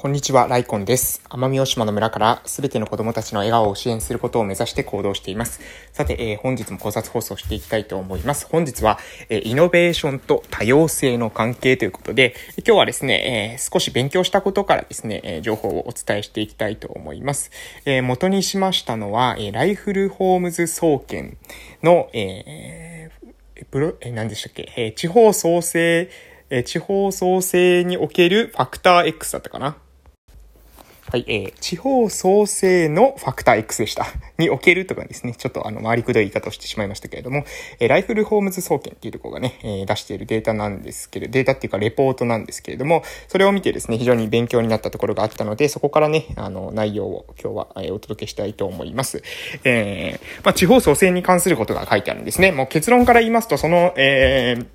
こんにちは、ライコンです。奄美大島の村からすべての子供たちの笑顔を支援することを目指して行動しています。さて、えー、本日も考察放送していきたいと思います。本日は、えー、イノベーションと多様性の関係ということで、今日はですね、えー、少し勉強したことからですね、え情報をお伝えしていきたいと思います。え元にしましたのは、えライフルホームズ総研の、えー、プロ、え何でしたっけ、え地方創生、え地方創生におけるファクター X だったかなはい、えー、地方創生のファクター X でした。におけるとかですね、ちょっとあの、回りくどい言い方をしてしまいましたけれども、えー、ライフルホームズ総研っていうところがね、えー、出しているデータなんですけれど、データっていうかレポートなんですけれども、それを見てですね、非常に勉強になったところがあったので、そこからね、あの、内容を今日は、えー、お届けしたいと思います。えー、まあ、地方創生に関することが書いてあるんですね。もう結論から言いますと、その、えー、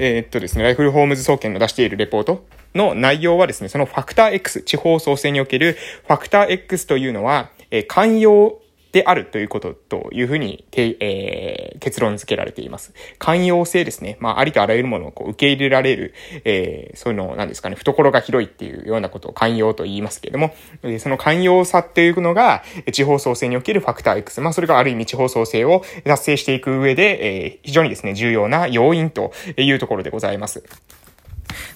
えー、っとですね、ライフルホームズ総研の出しているレポートの内容はですね、そのファクター X、地方創生におけるファクター X というのは、えー、寛容であるということというふうに、えー、結論付けられています。寛容性ですね。まあ、ありとあらゆるものをこう受け入れられる、えー、そういうの、なんですかね、懐が広いっていうようなことを寛容と言いますけれども、えその寛容さっていうのが、地方創生におけるファクター X。まあ、それがある意味地方創生を達成していく上で、えー、非常にですね、重要な要因というところでございます。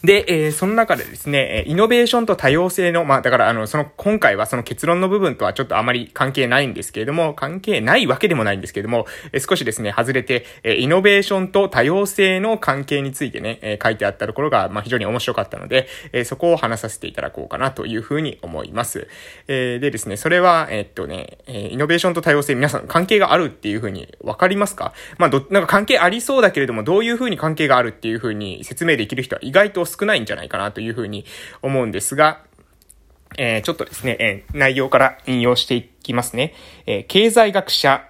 で、えー、その中でですね、イノベーションと多様性の、まあ、だから、あの、その、今回はその結論の部分とはちょっとあまり関係ないんですけれども、関係ないわけでもないんですけれども、えー、少しですね、外れて、えー、イノベーションと多様性の関係についてね、えー、書いてあったところが、まあ、非常に面白かったので、えー、そこを話させていただこうかなというふうに思います。えー、でですね、それは、えー、っとね、えー、イノベーションと多様性、皆さん関係があるっていうふうにわかりますか？まあ、ど、なんか関係ありそうだけれども、どういうふうに関係があるっていうふうに説明できる人は意外と少ないんじゃないかなというふうに思うんですが、えー、ちょっとですね、えー、内容から引用していきますね。えー、経済学者、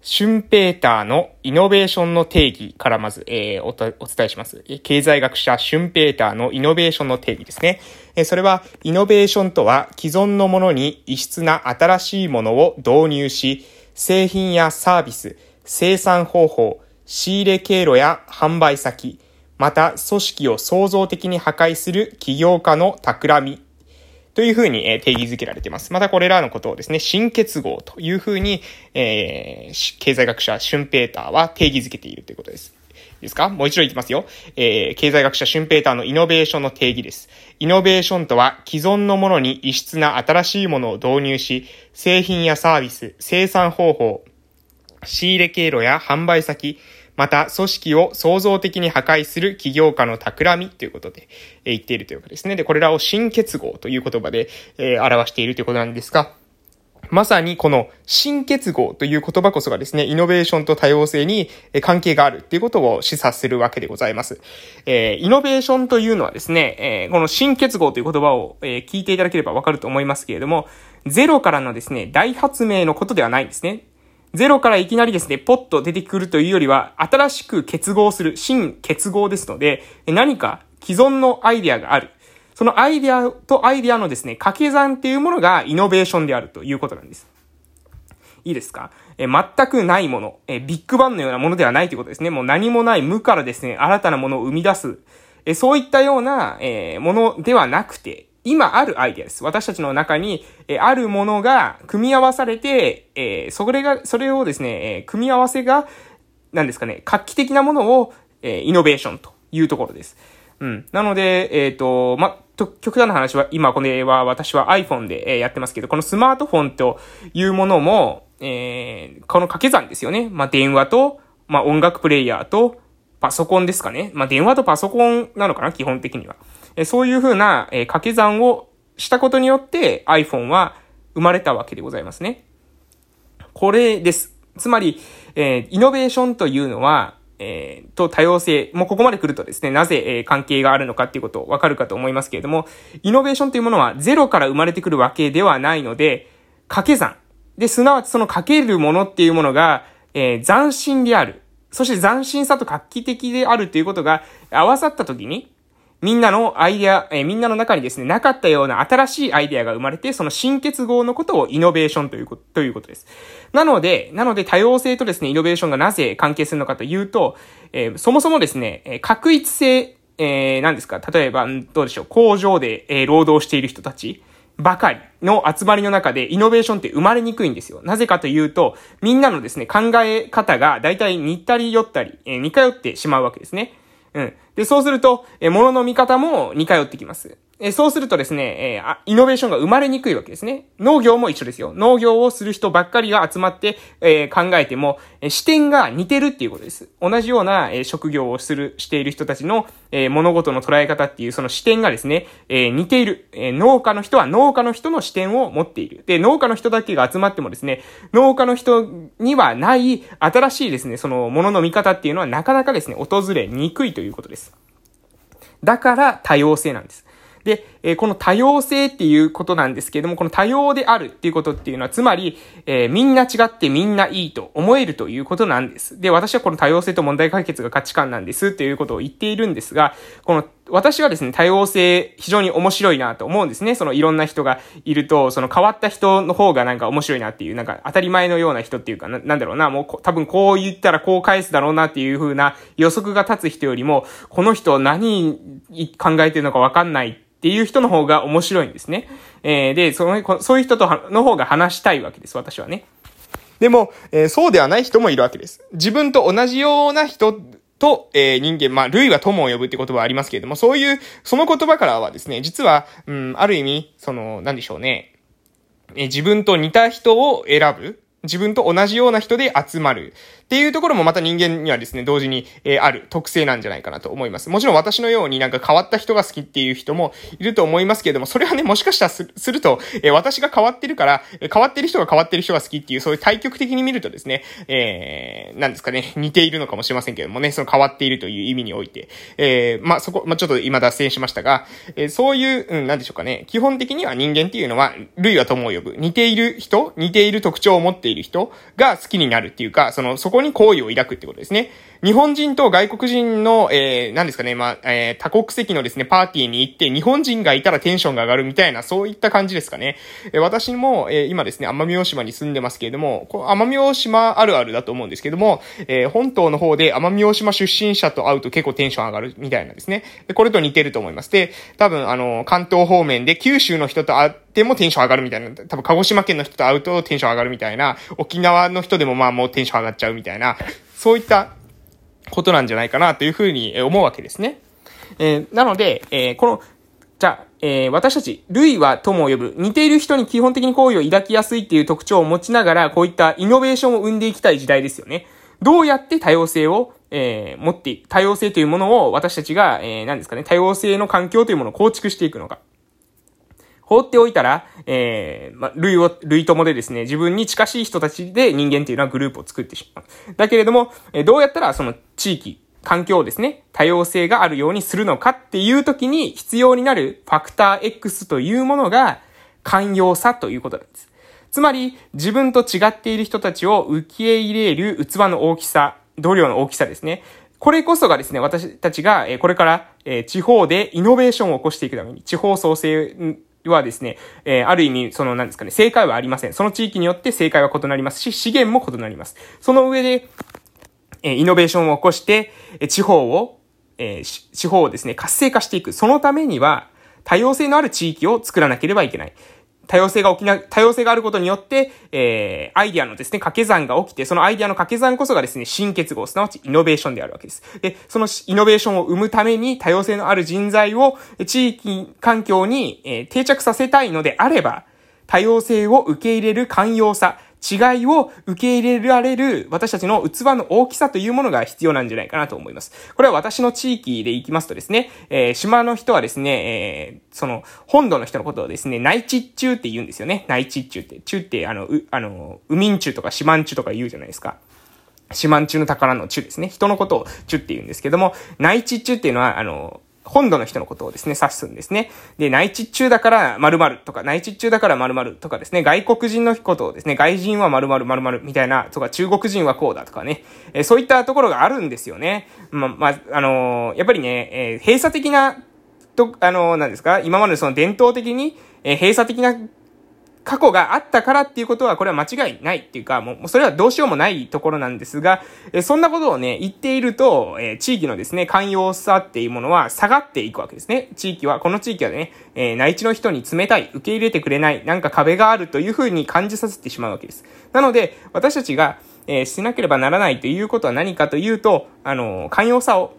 シュンペーターのイノベーションの定義からまず、えー、おお伝えします。経済学者、シュンペーターのイノベーションの定義ですね。えー、それは、イノベーションとは既存のものに異質な新しいものを導入し、製品やサービス、生産方法、仕入れ経路や販売先、また組織を創造的に破壊する起業家の企みというふうに、え定義づけられています。またこれらのことをですね、新結合というふうに、えー、経済学者シュンペーターは定義づけているということです。いいですか？もう一度いきますよ。えー、経済学者シュンペーターのイノベーションの定義です。イノベーションとは既存のものに異質な新しいものを導入し、製品やサービス、生産方法、仕入れ経路や販売先、また、組織を創造的に破壊する起業家の企みということで、え、言っているということですね。で、これらを新結合という言葉で、え、表しているということなんですが、まさにこの新結合という言葉こそがですね、イノベーションと多様性に関係があるっていうことを示唆するわけでございます。えー、イノベーションというのはですね、えー、この新結合という言葉を、えー、聞いていただければわかると思いますけれども、ゼロからのですね、大発明のことではないんですね。ゼロからいきなりですね、ポッと出てくるというよりは、新しく結合する、新結合ですので、何か既存のアイデアがある。そのアイデアとアイデアのですね、掛け算っていうものがイノベーションであるということなんです。いいですか？え全くないもの、えビッグバンのようなものではないということですね。もう何もない無からですね、新たなものを生み出す。えそういったような、えものではなくて、今あるアイデアです。私たちの中に、えあるものが組み合わされて、えそれが、それをですね、え組み合わせが、何ですかね、画期的なものを、えイノベーションというところです。うん。なので、えっ、ー、と、ま、と、極端な話は、今これは私は iPhone で、えやってますけど、このスマートフォンというものも、えー、この掛け算ですよね。まあ、電話と、まあ、音楽プレイヤーと、パソコンですかね。まあ、電話とパソコンなのかな、基本的には。えそういうふうな、え掛け算をしたことによって iPhone は生まれたわけでございますね。これです。つまり、えー、イノベーションというのは、えー、と多様性、もうここまで来るとですね、なぜ、えー、関係があるのかっていうことわかるかと思いますけれども、イノベーションというものはゼロから生まれてくるわけではないので、掛け算。で、すなわちその掛けるものっていうものが、えー、斬新である。そして斬新さと画期的であるということが合わさったときに、みんなのアイデア、えー、みんなの中にですね、なかったような新しいアイデアが生まれて、その新結合のことをイノベーションということ、ということです。なので、なので多様性とですね、イノベーションがなぜ関係するのかというと、えー、そもそもですね、確一性えー、何ですか？例えば、どうでしょう、工場で、えー、労働している人たち。ばかりの集まりの中でイノベーションって生まれにくいんですよ。なぜかというと、みんなのですね、考え方が大体似たり寄ったり、えー、似通ってしまうわけですね。うん。で、そうすると、えー、物の見方も似通ってきます。えそうするとですね、えー、イノベーションが生まれにくいわけですね。農業も一緒ですよ。農業をする人ばっかりが集まって、えー、考えても、え、視点が似てるっていうことです。同じような、え職業をする、している人たちの、え物事の捉え方っていうその視点がですね、え似ている、え農家の人は農家の人の視点を持っている。で、農家の人だけが集まってもですね、農家の人にはない新しいですね、そのものの見方っていうのはなかなかですね、訪れにくいということです。だから多様性なんです。で、え、この多様性っていうことなんですけれども、この多様であるっていうことっていうのは、つまり、えー、みんな違ってみんないいと思えるということなんです。で、私はこの多様性と問題解決が価値観なんですということを言っているんですが、この私はですね、多様性非常に面白いなと思うんですね。そのいろんな人がいると、その変わった人の方がなんか面白いなっていう、なんか当たり前のような人っていうか、ななんだろうな、もう多分こう言ったらこう返すだろうなっていう風な予測が立つ人よりも、この人何考えてるのかわかんないっていう人の方が面白いんですね。えー、で、その、そういう人との方が話したいわけです、私はね。でも、えー、そうではない人もいるわけです。自分と同じような人と、えー、人間、まあ、類は友を呼ぶって言葉はありますけれども、そういう、その言葉からはですね、実は、うん、ある意味、その、なんでしょうね、えー、自分と似た人を選ぶ。自分と同じような人で集まる。っていうところもまた人間にはですね、同時に、えー、ある特性なんじゃないかなと思います。もちろん私のようになんか変わった人が好きっていう人もいると思いますけれども、それはね、もしかしたらすると、えー、私が変わってるから、変わってる人が変わってる人が好きっていう、そういう対極的に見るとですね、えー、なんですかね、似ているのかもしれませんけどもね、その変わっているという意味において、えー、まあ、そこ、まあ、ちょっと今脱線しましたが、えー、そういう、うん、なんでしょうかね、基本的には人間っていうのは、類は友を呼ぶ。似ている人、似ている特徴を持っている人が好きになるっていうか、その、そこに好意を抱くってことですね。日本人と外国人の、えー、何ですかね、まあ、えー、多国籍のですね、パーティーに行って、日本人がいたらテンションが上がるみたいな、そういった感じですかね。えー、私も、えー、今ですね、奄美大島に住んでますけれども、こ奄美大島あるあるだと思うんですけども、えー、本島の方で奄美大島出身者と会うと結構テンション上がるみたいなんですね。で、これと似てると思います。で、多分、あの、関東方面で九州の人と会ってもテンション上がるみたいな、多分鹿児島県の人と会うとテンション上がるみたいな、沖縄の人でもまあもうテンション上がっちゃうみたいな、そういったことなんじゃないかなというふうに思うわけですね。えー、なので、えー、この、じゃあ、えー、私たち、類は友を呼ぶ。似ている人に基本的に好意を抱きやすいっていう特徴を持ちながら、こういったイノベーションを生んでいきたい時代ですよね。どうやって多様性を、えー、持って、多様性というものを私たちが、えー、何ですかね、多様性の環境というものを構築していくのか。放っておいたら、えー、ま、類を、類友でですね、自分に近しい人たちで人間っていうのはグループを作ってしまう。だけれども、えどうやったらその地域、環境をですね、多様性があるようにするのかっていう時に必要になるファクター X というものが寛容さということなんです。つまり、自分と違っている人たちを受け入れる器の大きさ、度量の大きさですね。これこそがですね、私たちが、これから、地方でイノベーションを起こしていくために、地方創生はですね、えー、ある意味、その、なんですかね、正解はありません。その地域によって正解は異なりますし、資源も異なります。その上で、えー、イノベーションを起こして、えー、地方を、えー、地方をですね、活性化していく。そのためには、多様性のある地域を作らなければいけない。多様性が起きな、多様性があることによって、えー、アイディアのですね、掛け算が起きて、そのアイディアの掛け算こそがですね、新結合、すなわちイノベーションであるわけです。で、そのイノベーションを生むために多様性のある人材を地域環境に、えー、定着させたいのであれば、多様性を受け入れる寛容さ、違いを受け入れられる私たちの器の大きさというものが必要なんじゃないかなと思います。これは私の地域で行きますとですね、えー、島の人はですね、えー、その、本土の人のことをですね、内地中って言うんですよね。内地中って。中って、あの、う、あの、ウミンチュとかシマンチュとか言うじゃないですか。四万中の宝の中ですね。人のことを中って言うんですけども、内地中っていうのは、あの、本土の人のことをですね、指すんですね。で、内地中だから〇〇とか、内地中だから〇〇とかですね、外国人のことをですね、外人は〇〇〇〇みたいな、とか中国人はこうだとかね、えー、そういったところがあるんですよね。ま、まあ、のー、やっぱりね、えー、閉鎖的な、と、あのー、なんですか、今までその伝統的に、え、閉鎖的な過去があったからっていうことは、これは間違いないっていうか、もう、それはどうしようもないところなんですが、えそんなことをね、言っていると、え地域のですね、寛容さっていうものは下がっていくわけですね。地域は、この地域はね、え内地の人に冷たい、受け入れてくれない、なんか壁があるというふうに感じさせてしまうわけです。なので、私たちが、えしなければならないということは何かというと、あの、寛容さを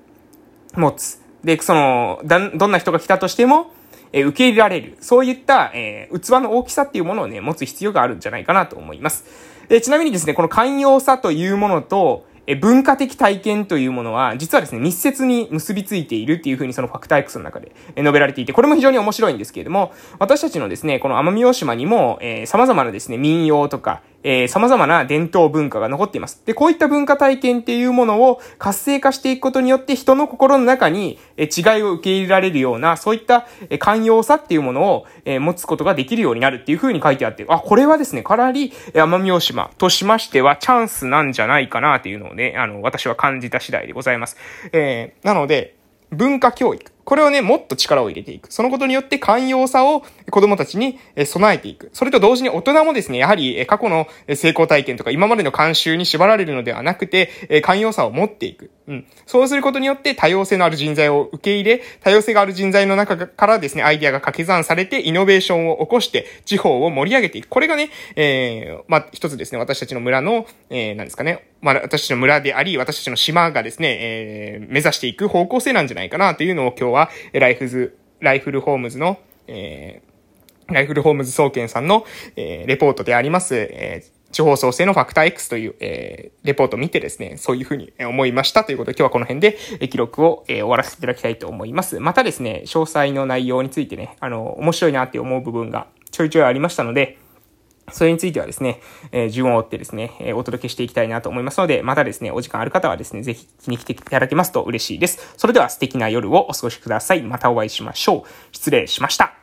持つ。で、その、だ、どんな人が来たとしても、え受け入れられる。そういった、え、器の大きさっていうものをね、持つ必要があるんじゃないかなと思います。で、ちなみにですね、この寛容さというものと、え文化的体験というものは、実はですね、密接に結びついているっていうふうにそのファクター X の中で述べられていて、これも非常に面白いんですけれども、私たちのですね、この奄美大島にも、えー、様々なですね、民謡とか、えー、様々な伝統文化が残っています。で、こういった文化体験っていうものを活性化していくことによって人の心の中に、え違いを受け入れられるような、そういった、え寛容さっていうものを、え持つことができるようになるっていう風に書いてあって、あ、これはですね、かなり、奄美大島としましてはチャンスなんじゃないかなっていうのをね、あの、私は感じた次第でございます。えー、なので、文化教育。これをね、もっと力を入れていく。そのことによって寛容さを子供たちに備えていく。それと同時に大人もですね、やはり過去の成功体験とか今までの慣習に縛られるのではなくて、寛容さを持っていく。うん。そうすることによって多様性のある人材を受け入れ、多様性がある人材の中からですね、アイデアが掛け算されて、イノベーションを起こして、地方を盛り上げていく。これがね、えー、まあ、一つですね、私たちの村の、えー、なんですかね、まあ、私たちの村であり、私たちの島がですね、えー、目指していく方向性なんじゃないかなというのを今日は、ライフズ、ライフルホームズの、えー、ライフルホームズ総研さんの、えー、レポートであります、えー、地方創生のファクター X という、えー、レポートを見てですね、そういうふうに思いましたということで、今日はこの辺で、え記録を、えー、終わらせていただきたいと思います。またですね、詳細の内容についてね、あの、面白いなって思う部分がちょいちょいありましたので、それについてはですね、えー、順を追ってですね、えー、お届けしていきたいなと思いますので、またですね、お時間ある方はですね、ぜひ気に来ていただけますと嬉しいです。それでは素敵な夜をお過ごしください。またお会いしましょう。失礼しました。